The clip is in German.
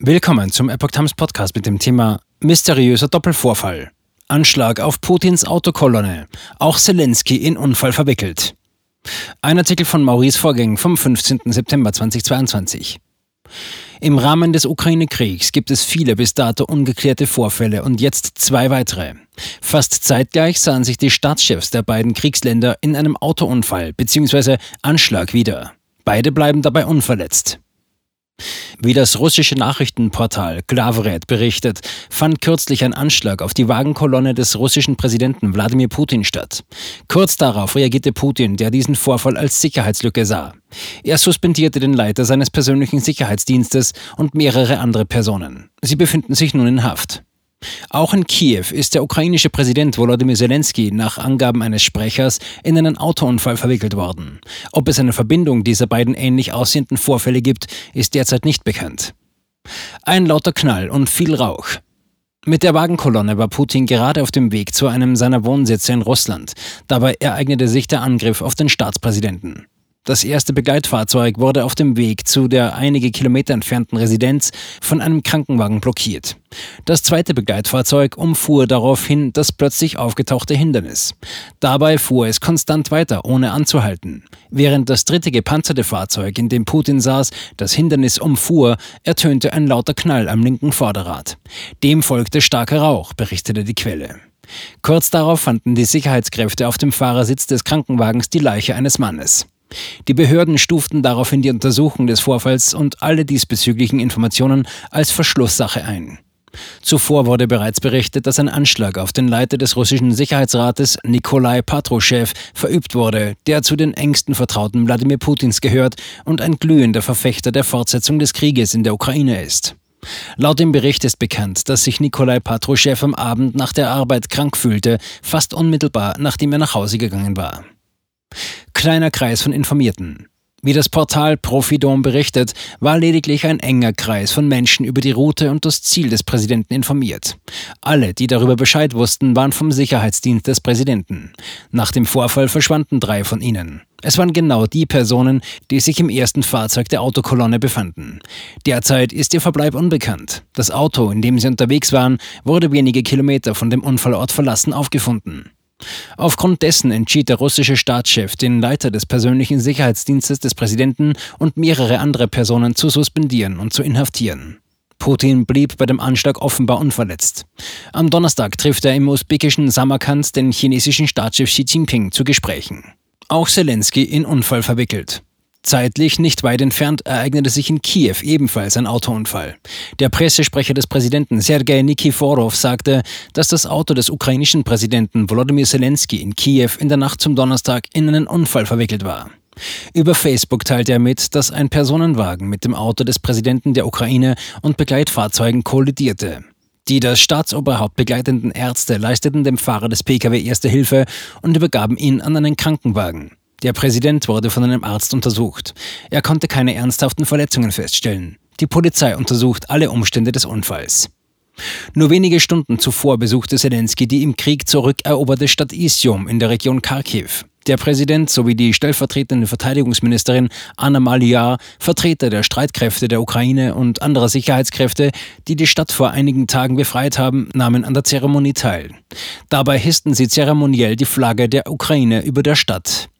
Willkommen zum Epoch Times Podcast mit dem Thema Mysteriöser Doppelvorfall. Anschlag auf Putins Autokolonne. Auch Zelensky in Unfall verwickelt. Ein Artikel von Maurice Vorgäng vom 15. September 2022. Im Rahmen des Ukraine-Kriegs gibt es viele bis dato ungeklärte Vorfälle und jetzt zwei weitere. Fast zeitgleich sahen sich die Staatschefs der beiden Kriegsländer in einem Autounfall bzw. Anschlag wieder. Beide bleiben dabei unverletzt. Wie das russische Nachrichtenportal Glavaret berichtet, fand kürzlich ein Anschlag auf die Wagenkolonne des russischen Präsidenten Wladimir Putin statt. Kurz darauf reagierte Putin, der diesen Vorfall als Sicherheitslücke sah. Er suspendierte den Leiter seines persönlichen Sicherheitsdienstes und mehrere andere Personen. Sie befinden sich nun in Haft. Auch in Kiew ist der ukrainische Präsident Volodymyr Zelensky nach Angaben eines Sprechers in einen Autounfall verwickelt worden. Ob es eine Verbindung dieser beiden ähnlich aussehenden Vorfälle gibt, ist derzeit nicht bekannt. Ein lauter Knall und viel Rauch. Mit der Wagenkolonne war Putin gerade auf dem Weg zu einem seiner Wohnsitze in Russland. Dabei ereignete sich der Angriff auf den Staatspräsidenten. Das erste Begleitfahrzeug wurde auf dem Weg zu der einige Kilometer entfernten Residenz von einem Krankenwagen blockiert. Das zweite Begleitfahrzeug umfuhr daraufhin das plötzlich aufgetauchte Hindernis. Dabei fuhr es konstant weiter, ohne anzuhalten. Während das dritte gepanzerte Fahrzeug, in dem Putin saß, das Hindernis umfuhr, ertönte ein lauter Knall am linken Vorderrad. Dem folgte starker Rauch, berichtete die Quelle. Kurz darauf fanden die Sicherheitskräfte auf dem Fahrersitz des Krankenwagens die Leiche eines Mannes. Die Behörden stuften daraufhin die Untersuchung des Vorfalls und alle diesbezüglichen Informationen als Verschlusssache ein. Zuvor wurde bereits berichtet, dass ein Anschlag auf den Leiter des russischen Sicherheitsrates Nikolai Patruschew verübt wurde, der zu den engsten Vertrauten Wladimir Putins gehört und ein glühender Verfechter der Fortsetzung des Krieges in der Ukraine ist. Laut dem Bericht ist bekannt, dass sich Nikolai Patruschew am Abend nach der Arbeit krank fühlte, fast unmittelbar nachdem er nach Hause gegangen war kleiner Kreis von Informierten. Wie das Portal Profidom berichtet, war lediglich ein enger Kreis von Menschen über die Route und das Ziel des Präsidenten informiert. Alle, die darüber Bescheid wussten, waren vom Sicherheitsdienst des Präsidenten. Nach dem Vorfall verschwanden drei von ihnen. Es waren genau die Personen, die sich im ersten Fahrzeug der Autokolonne befanden. Derzeit ist ihr Verbleib unbekannt. Das Auto, in dem sie unterwegs waren, wurde wenige Kilometer von dem Unfallort verlassen aufgefunden. Aufgrund dessen entschied der russische Staatschef, den Leiter des persönlichen Sicherheitsdienstes des Präsidenten und mehrere andere Personen zu suspendieren und zu inhaftieren. Putin blieb bei dem Anschlag offenbar unverletzt. Am Donnerstag trifft er im usbekischen Samarkand den chinesischen Staatschef Xi Jinping zu Gesprächen. Auch Zelensky in Unfall verwickelt. Zeitlich nicht weit entfernt ereignete sich in Kiew ebenfalls ein Autounfall. Der Pressesprecher des Präsidenten Sergei Nikiforov sagte, dass das Auto des ukrainischen Präsidenten Volodymyr Zelensky in Kiew in der Nacht zum Donnerstag in einen Unfall verwickelt war. Über Facebook teilte er mit, dass ein Personenwagen mit dem Auto des Präsidenten der Ukraine und Begleitfahrzeugen kollidierte. Die das Staatsoberhaupt begleitenden Ärzte leisteten dem Fahrer des Pkw erste Hilfe und übergaben ihn an einen Krankenwagen. Der Präsident wurde von einem Arzt untersucht. Er konnte keine ernsthaften Verletzungen feststellen. Die Polizei untersucht alle Umstände des Unfalls. Nur wenige Stunden zuvor besuchte Zelensky die im Krieg zurückeroberte Stadt Isium in der Region Kharkiv. Der Präsident sowie die stellvertretende Verteidigungsministerin Anna Maliar, Vertreter der Streitkräfte der Ukraine und anderer Sicherheitskräfte, die die Stadt vor einigen Tagen befreit haben, nahmen an der Zeremonie teil. Dabei hissten sie zeremoniell die Flagge der Ukraine über der Stadt.